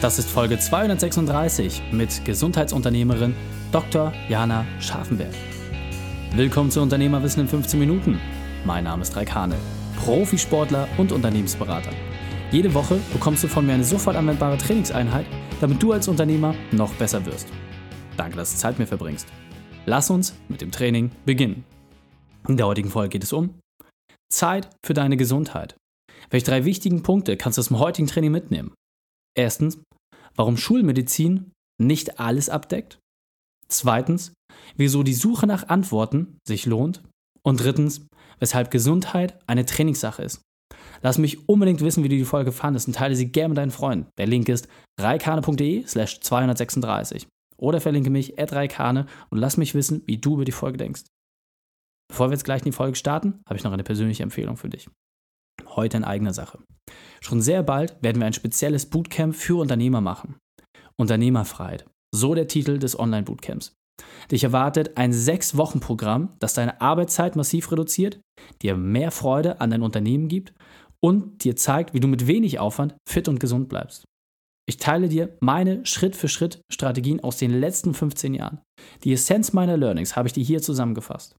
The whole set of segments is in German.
Das ist Folge 236 mit Gesundheitsunternehmerin Dr. Jana Scharfenberg. Willkommen zu Unternehmerwissen in 15 Minuten. Mein Name ist Raik Hane, Profisportler und Unternehmensberater. Jede Woche bekommst du von mir eine sofort anwendbare Trainingseinheit, damit du als Unternehmer noch besser wirst. Danke, dass du Zeit mir verbringst. Lass uns mit dem Training beginnen. In der heutigen Folge geht es um Zeit für deine Gesundheit. Welche drei wichtigen Punkte kannst du aus dem heutigen Training mitnehmen? Erstens, warum Schulmedizin nicht alles abdeckt. Zweitens, wieso die Suche nach Antworten sich lohnt. Und drittens, weshalb Gesundheit eine Trainingssache ist. Lass mich unbedingt wissen, wie du die Folge fandest und teile sie gerne mit deinen Freunden. Der Link ist reikane.de slash 236 oder verlinke mich at reikane und lass mich wissen, wie du über die Folge denkst. Bevor wir jetzt gleich in die Folge starten, habe ich noch eine persönliche Empfehlung für dich. Heute in eigener Sache. Schon sehr bald werden wir ein spezielles Bootcamp für Unternehmer machen. Unternehmerfreiheit. So der Titel des Online-Bootcamps. Dich erwartet ein Sechs-Wochen-Programm, das deine Arbeitszeit massiv reduziert, dir mehr Freude an dein Unternehmen gibt und dir zeigt, wie du mit wenig Aufwand fit und gesund bleibst. Ich teile dir meine Schritt-für-Schritt-Strategien aus den letzten 15 Jahren. Die Essenz meiner Learnings habe ich dir hier zusammengefasst.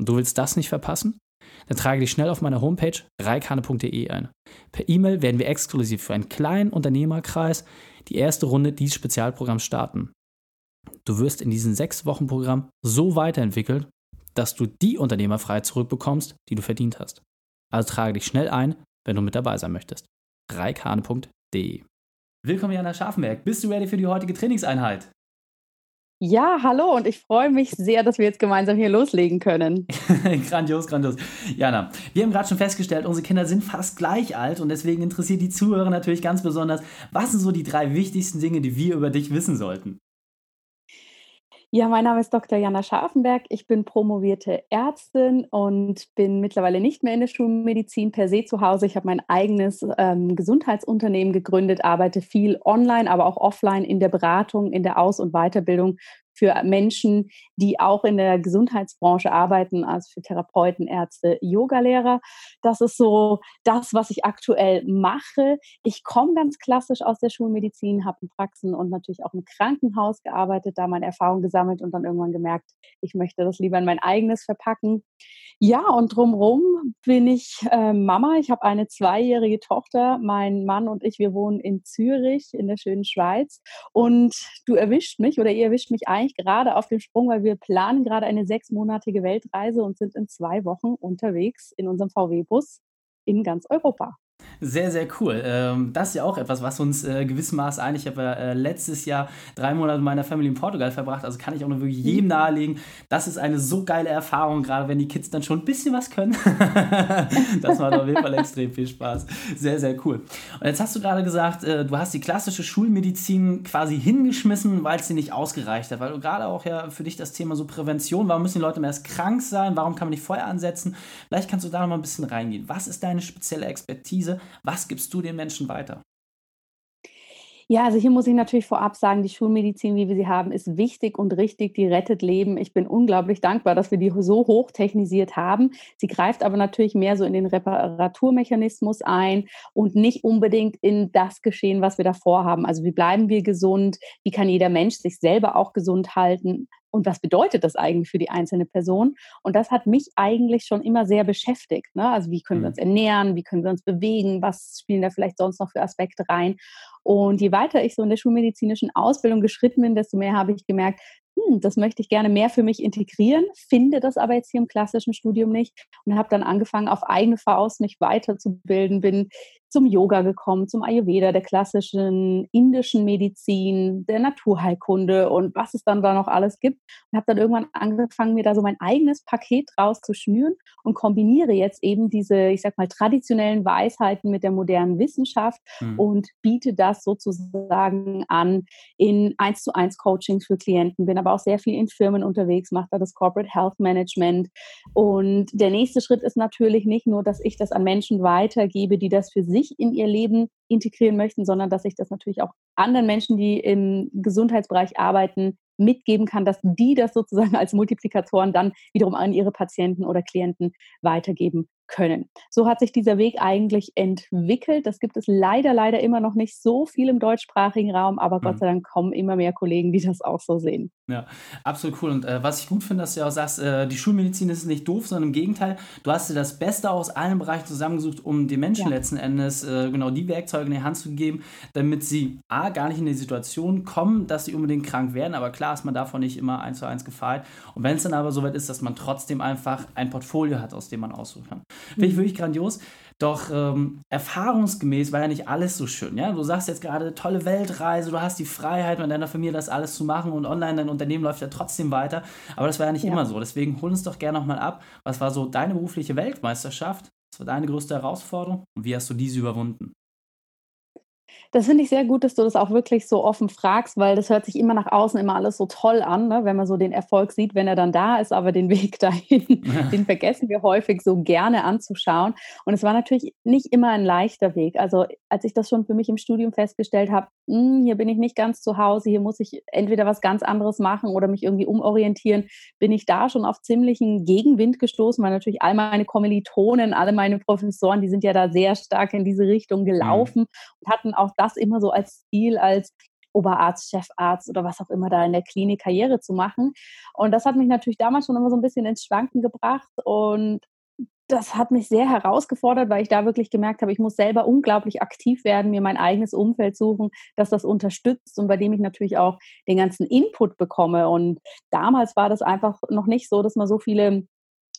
Und du willst das nicht verpassen? Dann trage dich schnell auf meiner Homepage reikane.de ein. Per E-Mail werden wir exklusiv für einen kleinen Unternehmerkreis die erste Runde dieses Spezialprogramms starten. Du wirst in diesem sechs Wochen Programm so weiterentwickelt, dass du die Unternehmerfreiheit zurückbekommst, die du verdient hast. Also trage dich schnell ein, wenn du mit dabei sein möchtest. reikane.de Willkommen, Jana Scharfenberg. Bist du ready für die heutige Trainingseinheit? Ja, hallo und ich freue mich sehr, dass wir jetzt gemeinsam hier loslegen können. grandios, grandios. Jana, wir haben gerade schon festgestellt, unsere Kinder sind fast gleich alt und deswegen interessiert die Zuhörer natürlich ganz besonders, was sind so die drei wichtigsten Dinge, die wir über dich wissen sollten? Ja, mein Name ist Dr. Jana Scharfenberg. Ich bin promovierte Ärztin und bin mittlerweile nicht mehr in der Schulmedizin per se zu Hause. Ich habe mein eigenes ähm, Gesundheitsunternehmen gegründet, arbeite viel online, aber auch offline in der Beratung, in der Aus- und Weiterbildung für Menschen, die auch in der Gesundheitsbranche arbeiten, also für Therapeuten, Ärzte, Yogalehrer. Das ist so das, was ich aktuell mache. Ich komme ganz klassisch aus der Schulmedizin, habe in Praxen und natürlich auch im Krankenhaus gearbeitet, da meine Erfahrung gesammelt und dann irgendwann gemerkt, ich möchte das lieber in mein eigenes verpacken. Ja, und drumherum bin ich äh, Mama. Ich habe eine zweijährige Tochter. Mein Mann und ich, wir wohnen in Zürich, in der schönen Schweiz. Und du erwischt mich oder ihr erwischt mich eigentlich gerade auf dem Sprung, weil wir planen gerade eine sechsmonatige Weltreise und sind in zwei Wochen unterwegs in unserem VW-Bus in ganz Europa. Sehr, sehr cool. Ähm, das ist ja auch etwas, was uns äh, Maß ein. Ich habe äh, letztes Jahr drei Monate mit meiner Family in Portugal verbracht, also kann ich auch nur wirklich jedem mhm. nahelegen. Das ist eine so geile Erfahrung, gerade wenn die Kids dann schon ein bisschen was können. das macht auf jeden Fall extrem viel Spaß. Sehr, sehr cool. Und jetzt hast du gerade gesagt, äh, du hast die klassische Schulmedizin quasi hingeschmissen, weil es dir nicht ausgereicht hat, weil du gerade auch ja für dich das Thema so Prävention, warum müssen die Leute erst krank sein, warum kann man nicht vorher ansetzen? Vielleicht kannst du da noch mal ein bisschen reingehen. Was ist deine spezielle Expertise? Was gibst du den Menschen weiter? Ja, also hier muss ich natürlich vorab sagen, die Schulmedizin, wie wir sie haben, ist wichtig und richtig, die rettet Leben. Ich bin unglaublich dankbar, dass wir die so hoch technisiert haben. Sie greift aber natürlich mehr so in den Reparaturmechanismus ein und nicht unbedingt in das Geschehen, was wir davor haben. Also wie bleiben wir gesund? Wie kann jeder Mensch sich selber auch gesund halten? Und was bedeutet das eigentlich für die einzelne Person? Und das hat mich eigentlich schon immer sehr beschäftigt. Ne? Also wie können wir uns mhm. ernähren, wie können wir uns bewegen, was spielen da vielleicht sonst noch für Aspekte rein? Und je weiter ich so in der schulmedizinischen Ausbildung geschritten bin, desto mehr habe ich gemerkt, hm, das möchte ich gerne mehr für mich integrieren, finde das aber jetzt hier im klassischen Studium nicht und habe dann angefangen, auf eigene Faust mich weiterzubilden, bin zum Yoga gekommen, zum Ayurveda, der klassischen indischen Medizin, der Naturheilkunde und was es dann da noch alles gibt. Und habe dann irgendwann angefangen, mir da so mein eigenes Paket draus zu schnüren und kombiniere jetzt eben diese, ich sag mal, traditionellen Weisheiten mit der modernen Wissenschaft mhm. und biete das sozusagen an in eins zu eins Coachings für Klienten, bin aber auch sehr viel in Firmen unterwegs, mache da das Corporate Health Management. Und der nächste Schritt ist natürlich nicht nur, dass ich das an Menschen weitergebe, die das für sich sich in ihr Leben integrieren möchten, sondern dass ich das natürlich auch anderen Menschen, die im Gesundheitsbereich arbeiten, mitgeben kann, dass die das sozusagen als Multiplikatoren dann wiederum an ihre Patienten oder Klienten weitergeben können. So hat sich dieser Weg eigentlich entwickelt. Das gibt es leider, leider immer noch nicht so viel im deutschsprachigen Raum, aber mhm. Gott sei Dank kommen immer mehr Kollegen, die das auch so sehen. Ja, absolut cool. Und äh, was ich gut finde, dass du ja auch sagst, äh, die Schulmedizin ist nicht doof, sondern im Gegenteil, du hast dir das Beste aus allen Bereichen zusammengesucht, um den Menschen ja. letzten Endes äh, genau die Werkzeuge in die Hand zu geben, damit sie A, gar nicht in die Situation kommen, dass sie unbedingt krank werden. Aber klar ist man davon nicht immer eins zu eins gefeit. Und wenn es dann aber soweit ist, dass man trotzdem einfach ein Portfolio hat, aus dem man aussuchen kann. Finde ich mhm. wirklich grandios. Doch ähm, erfahrungsgemäß war ja nicht alles so schön. Ja? Du sagst jetzt gerade, tolle Weltreise, du hast die Freiheit mit deiner Familie das alles zu machen und online dein Unternehmen läuft ja trotzdem weiter. Aber das war ja nicht ja. immer so. Deswegen hol uns doch gerne nochmal ab. Was war so deine berufliche Weltmeisterschaft? Was war deine größte Herausforderung und wie hast du diese überwunden? Das finde ich sehr gut, dass du das auch wirklich so offen fragst, weil das hört sich immer nach außen immer alles so toll an, ne? wenn man so den Erfolg sieht, wenn er dann da ist, aber den Weg dahin, den vergessen wir häufig so gerne anzuschauen. Und es war natürlich nicht immer ein leichter Weg. Also als ich das schon für mich im Studium festgestellt habe, hm, hier bin ich nicht ganz zu Hause, hier muss ich entweder was ganz anderes machen oder mich irgendwie umorientieren, bin ich da schon auf ziemlichen Gegenwind gestoßen, weil natürlich all meine Kommilitonen, alle meine Professoren, die sind ja da sehr stark in diese Richtung mhm. gelaufen und hatten auch das immer so als Ziel, als Oberarzt, Chefarzt oder was auch immer da in der Klinik Karriere zu machen. Und das hat mich natürlich damals schon immer so ein bisschen ins Schwanken gebracht und das hat mich sehr herausgefordert, weil ich da wirklich gemerkt habe, ich muss selber unglaublich aktiv werden, mir mein eigenes Umfeld suchen, das das unterstützt und bei dem ich natürlich auch den ganzen Input bekomme. Und damals war das einfach noch nicht so, dass man so viele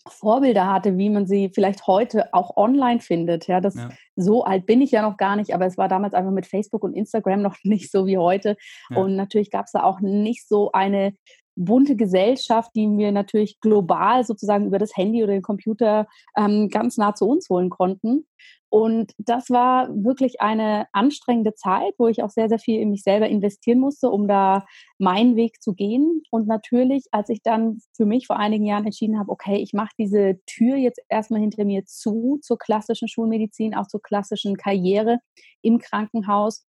Vorbilder hatte, wie man sie vielleicht heute auch online findet. Ja, das ja. so alt bin ich ja noch gar nicht, aber es war damals einfach mit Facebook und Instagram noch nicht so wie heute. Ja. Und natürlich gab es da auch nicht so eine bunte Gesellschaft, die wir natürlich global sozusagen über das Handy oder den Computer ähm, ganz nah zu uns holen konnten. Und das war wirklich eine anstrengende Zeit, wo ich auch sehr, sehr viel in mich selber investieren musste, um da meinen Weg zu gehen. Und natürlich, als ich dann für mich vor einigen Jahren entschieden habe, okay, ich mache diese Tür jetzt erstmal hinter mir zu, zur klassischen Schulmedizin, auch zur klassischen Karriere im Krankenhaus,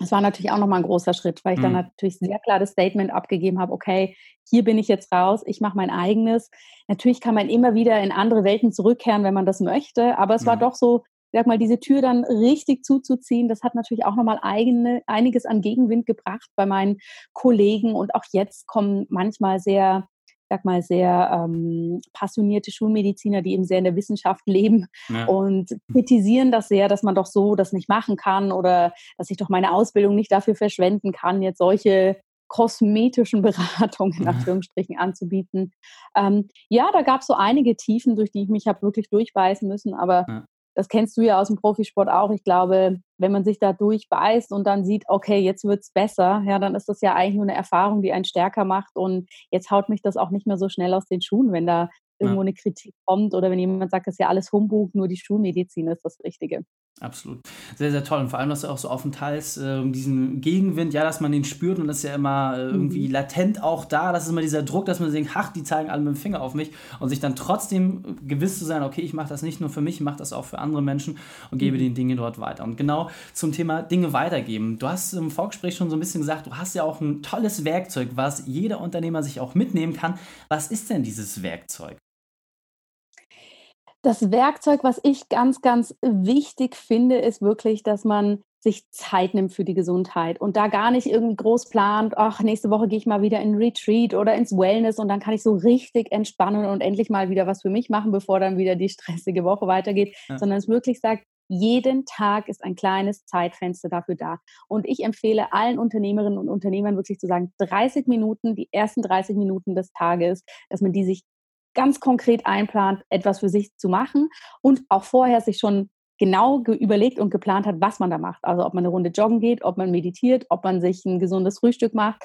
das war natürlich auch nochmal ein großer Schritt, weil ich mhm. dann natürlich sehr klar das Statement abgegeben habe, okay, hier bin ich jetzt raus, ich mache mein eigenes. Natürlich kann man immer wieder in andere Welten zurückkehren, wenn man das möchte, aber es mhm. war doch so, sag mal, diese Tür dann richtig zuzuziehen, das hat natürlich auch nochmal eigene, einiges an Gegenwind gebracht bei meinen Kollegen und auch jetzt kommen manchmal sehr sag mal, sehr ähm, passionierte Schulmediziner, die eben sehr in der Wissenschaft leben ja. und kritisieren das sehr, dass man doch so das nicht machen kann oder dass ich doch meine Ausbildung nicht dafür verschwenden kann, jetzt solche kosmetischen Beratungen in Anführungsstrichen anzubieten. Ähm, ja, da gab es so einige Tiefen, durch die ich mich habe wirklich durchbeißen müssen, aber ja das kennst du ja aus dem Profisport auch. Ich glaube, wenn man sich da durchbeißt und dann sieht, okay, jetzt wird es besser, ja, dann ist das ja eigentlich nur eine Erfahrung, die einen stärker macht. Und jetzt haut mich das auch nicht mehr so schnell aus den Schuhen, wenn da irgendwo eine Kritik kommt oder wenn jemand sagt, das ist ja alles Humbug, nur die Schulmedizin ist das Richtige. Absolut. Sehr, sehr toll. Und vor allem, dass du auch so oftentals äh, diesen Gegenwind, ja, dass man den spürt und das ist ja immer äh, irgendwie mhm. latent auch da. Das ist immer dieser Druck, dass man denkt, ach, die zeigen alle mit dem Finger auf mich und sich dann trotzdem gewiss zu sein, okay, ich mache das nicht nur für mich, ich mache das auch für andere Menschen und gebe mhm. den Dinge dort weiter. Und genau zum Thema Dinge weitergeben. Du hast im Vorgespräch schon so ein bisschen gesagt, du hast ja auch ein tolles Werkzeug, was jeder Unternehmer sich auch mitnehmen kann. Was ist denn dieses Werkzeug? Das Werkzeug, was ich ganz, ganz wichtig finde, ist wirklich, dass man sich Zeit nimmt für die Gesundheit und da gar nicht irgendwie groß plant, ach, nächste Woche gehe ich mal wieder in Retreat oder ins Wellness und dann kann ich so richtig entspannen und endlich mal wieder was für mich machen, bevor dann wieder die stressige Woche weitergeht, ja. sondern es wirklich sagt, jeden Tag ist ein kleines Zeitfenster dafür da. Und ich empfehle allen Unternehmerinnen und Unternehmern wirklich zu sagen, 30 Minuten, die ersten 30 Minuten des Tages, dass man die sich ganz konkret einplant, etwas für sich zu machen und auch vorher sich schon genau überlegt und geplant hat, was man da macht. Also ob man eine Runde joggen geht, ob man meditiert, ob man sich ein gesundes Frühstück macht,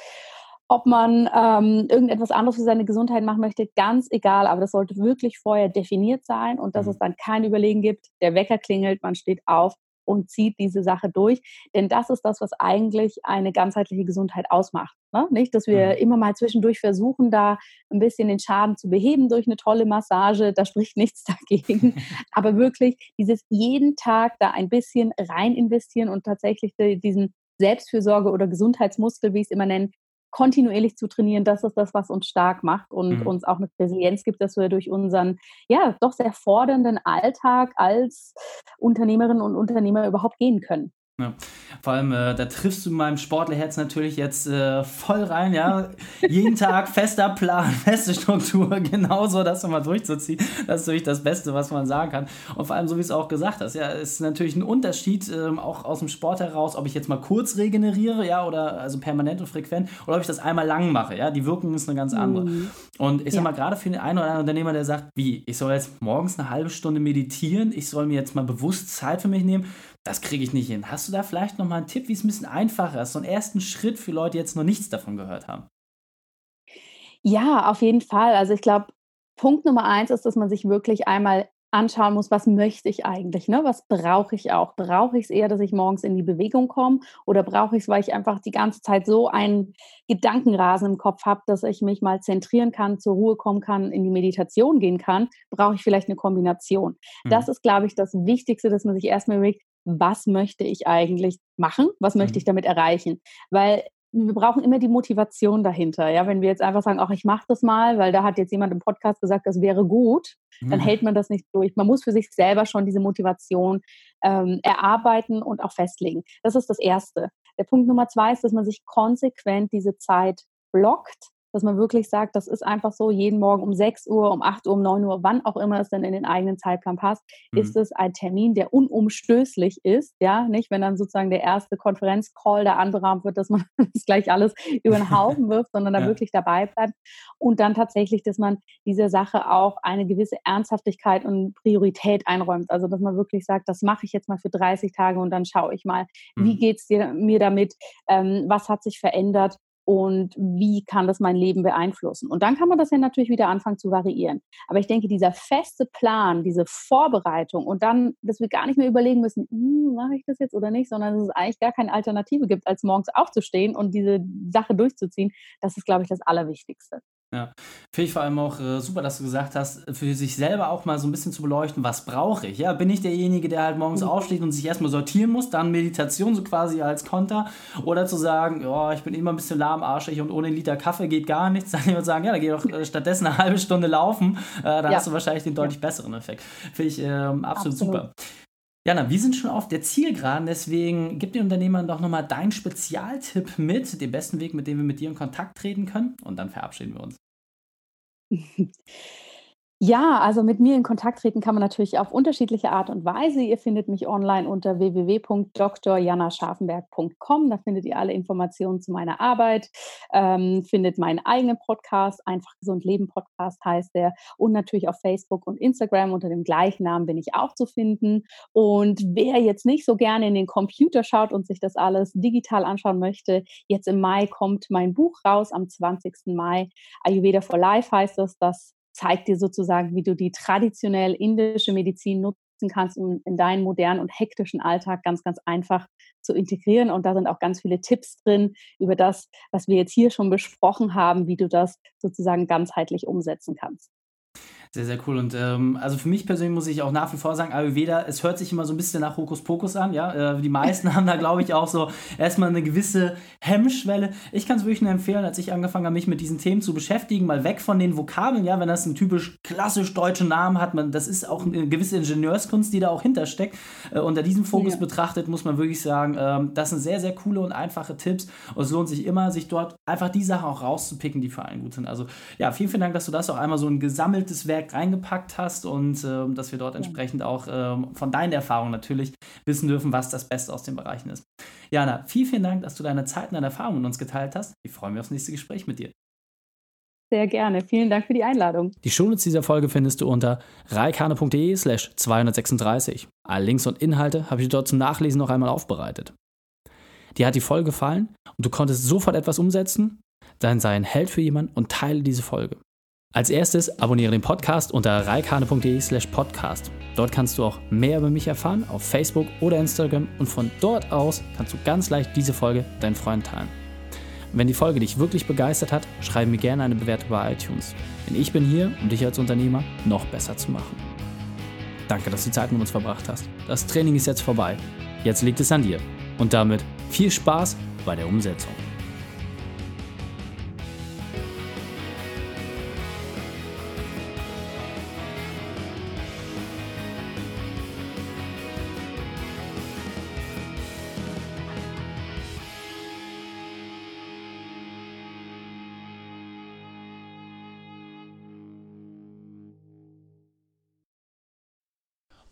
ob man ähm, irgendetwas anderes für seine Gesundheit machen möchte, ganz egal. Aber das sollte wirklich vorher definiert sein und dass mhm. es dann kein Überlegen gibt. Der Wecker klingelt, man steht auf und zieht diese Sache durch. Denn das ist das, was eigentlich eine ganzheitliche Gesundheit ausmacht. Ne? Nicht, dass wir mhm. immer mal zwischendurch versuchen, da ein bisschen den Schaden zu beheben durch eine tolle Massage. Da spricht nichts dagegen. Aber wirklich dieses jeden Tag da ein bisschen rein investieren und tatsächlich diesen Selbstfürsorge oder Gesundheitsmuskel, wie ich es immer nenne, kontinuierlich zu trainieren, das ist das, was uns stark macht und mhm. uns auch eine Resilienz gibt, dass wir durch unseren, ja, doch sehr fordernden Alltag als Unternehmerinnen und Unternehmer überhaupt gehen können. Ja. Vor allem, äh, da triffst du meinem Sportlerherz natürlich jetzt äh, voll rein, ja. Jeden Tag fester Plan, feste Struktur, genauso das nochmal durchzuziehen. Das ist natürlich das Beste, was man sagen kann. Und vor allem, so wie es auch gesagt hast, ja, ist natürlich ein Unterschied, ähm, auch aus dem Sport heraus, ob ich jetzt mal kurz regeneriere, ja, oder also permanent und frequent, oder ob ich das einmal lang mache, ja. Die Wirkung ist eine ganz andere. Mhm. Und ich sag mal, gerade für den einen oder anderen Unternehmer, der sagt, wie, ich soll jetzt morgens eine halbe Stunde meditieren, ich soll mir jetzt mal bewusst Zeit für mich nehmen, das kriege ich nicht hin. Hast du da vielleicht noch mal einen Tipp, wie es ein bisschen einfacher ist, so einen ersten Schritt für Leute, die jetzt noch nichts davon gehört haben? Ja, auf jeden Fall. Also ich glaube, Punkt Nummer eins ist, dass man sich wirklich einmal anschauen muss, was möchte ich eigentlich, ne? was brauche ich auch? Brauche ich es eher, dass ich morgens in die Bewegung komme oder brauche ich es, weil ich einfach die ganze Zeit so einen Gedankenrasen im Kopf habe, dass ich mich mal zentrieren kann, zur Ruhe kommen kann, in die Meditation gehen kann? Brauche ich vielleicht eine Kombination? Mhm. Das ist, glaube ich, das Wichtigste, dass man sich erstmal überlegt, was möchte ich eigentlich machen? Was möchte mhm. ich damit erreichen? Weil wir brauchen immer die Motivation dahinter. Ja, wenn wir jetzt einfach sagen, ach, ich mache das mal, weil da hat jetzt jemand im Podcast gesagt, das wäre gut, dann mhm. hält man das nicht durch. Man muss für sich selber schon diese Motivation ähm, erarbeiten und auch festlegen. Das ist das Erste. Der Punkt Nummer zwei ist, dass man sich konsequent diese Zeit blockt dass man wirklich sagt, das ist einfach so, jeden Morgen um 6 Uhr, um 8 Uhr, um 9 Uhr, wann auch immer es dann in den eigenen Zeitplan passt, mhm. ist es ein Termin, der unumstößlich ist, ja, nicht, wenn dann sozusagen der erste Konferenzcall da anberahmt wird, dass man das gleich alles über den Haufen wirft, sondern da ja. wirklich dabei bleibt und dann tatsächlich, dass man dieser Sache auch eine gewisse Ernsthaftigkeit und Priorität einräumt, also dass man wirklich sagt, das mache ich jetzt mal für 30 Tage und dann schaue ich mal, mhm. wie geht es mir damit, ähm, was hat sich verändert und wie kann das mein Leben beeinflussen. Und dann kann man das ja natürlich wieder anfangen zu variieren. Aber ich denke, dieser feste Plan, diese Vorbereitung und dann, dass wir gar nicht mehr überlegen müssen, hm, mache ich das jetzt oder nicht, sondern dass es eigentlich gar keine Alternative gibt, als morgens aufzustehen und diese Sache durchzuziehen, das ist, glaube ich, das Allerwichtigste. Ja, finde ich vor allem auch äh, super, dass du gesagt hast, für sich selber auch mal so ein bisschen zu beleuchten, was brauche ich? Ja, bin ich derjenige, der halt morgens mhm. aufsteht und sich erstmal sortieren muss, dann Meditation so quasi als Konter oder zu sagen, ja, ich bin immer ein bisschen lahmarschig und ohne einen Liter Kaffee geht gar nichts, dann jemand sagen, ja, dann geh doch äh, stattdessen eine halbe Stunde laufen, äh, dann ja. hast du wahrscheinlich den deutlich besseren Effekt. Finde ich ähm, absolut, absolut super. Jana, wir sind schon auf der Zielgeraden, deswegen gib den Unternehmern doch nochmal deinen Spezialtipp mit, den besten Weg, mit dem wir mit dir in Kontakt treten können und dann verabschieden wir uns. Ja, also mit mir in Kontakt treten kann man natürlich auf unterschiedliche Art und Weise. Ihr findet mich online unter www.drjanascharfenberg.com. Da findet ihr alle Informationen zu meiner Arbeit, ähm, findet meinen eigenen Podcast, einfach gesund leben Podcast heißt der, und natürlich auf Facebook und Instagram unter dem gleichen Namen bin ich auch zu finden. Und wer jetzt nicht so gerne in den Computer schaut und sich das alles digital anschauen möchte, jetzt im Mai kommt mein Buch raus am 20. Mai. Ayurveda for Life heißt es. Das zeigt dir sozusagen, wie du die traditionell indische Medizin nutzen kannst, um in deinen modernen und hektischen Alltag ganz, ganz einfach zu integrieren. Und da sind auch ganz viele Tipps drin über das, was wir jetzt hier schon besprochen haben, wie du das sozusagen ganzheitlich umsetzen kannst. Sehr, sehr cool. Und ähm, also für mich persönlich muss ich auch nach wie vor sagen, Ayurveda, es hört sich immer so ein bisschen nach Hokuspokus an. Ja? Äh, die meisten haben da, glaube ich, auch so erstmal eine gewisse Hemmschwelle. Ich kann es wirklich nur empfehlen, als ich angefangen habe, mich mit diesen Themen zu beschäftigen, mal weg von den Vokabeln, ja, wenn das einen typisch klassisch deutschen Namen hat, man, das ist auch eine gewisse Ingenieurskunst, die da auch hintersteckt. Äh, unter diesem Fokus ja. betrachtet, muss man wirklich sagen, äh, das sind sehr, sehr coole und einfache Tipps. Und es lohnt sich immer, sich dort einfach die Sachen auch rauszupicken, die für einen gut sind. Also ja, vielen, vielen Dank, dass du das auch einmal so ein gesammeltes Werk reingepackt hast und äh, dass wir dort entsprechend auch äh, von deinen Erfahrungen natürlich wissen dürfen, was das Beste aus den Bereichen ist. Jana, vielen, vielen Dank, dass du deine Zeit und deine Erfahrungen mit uns geteilt hast. Ich freue mich aufs nächste Gespräch mit dir. Sehr gerne. Vielen Dank für die Einladung. Die Shownotes dieser Folge findest du unter reikane.de slash 236. Alle Links und Inhalte habe ich dort zum Nachlesen noch einmal aufbereitet. Dir hat die Folge gefallen und du konntest sofort etwas umsetzen? Dann sei ein Held für jemanden und teile diese Folge. Als erstes abonniere den Podcast unter reikane.de slash podcast. Dort kannst du auch mehr über mich erfahren auf Facebook oder Instagram und von dort aus kannst du ganz leicht diese Folge deinen Freunden teilen. Wenn die Folge dich wirklich begeistert hat, schreibe mir gerne eine Bewertung bei iTunes. Denn ich bin hier, um dich als Unternehmer noch besser zu machen. Danke, dass du die Zeit mit uns verbracht hast. Das Training ist jetzt vorbei. Jetzt liegt es an dir. Und damit viel Spaß bei der Umsetzung.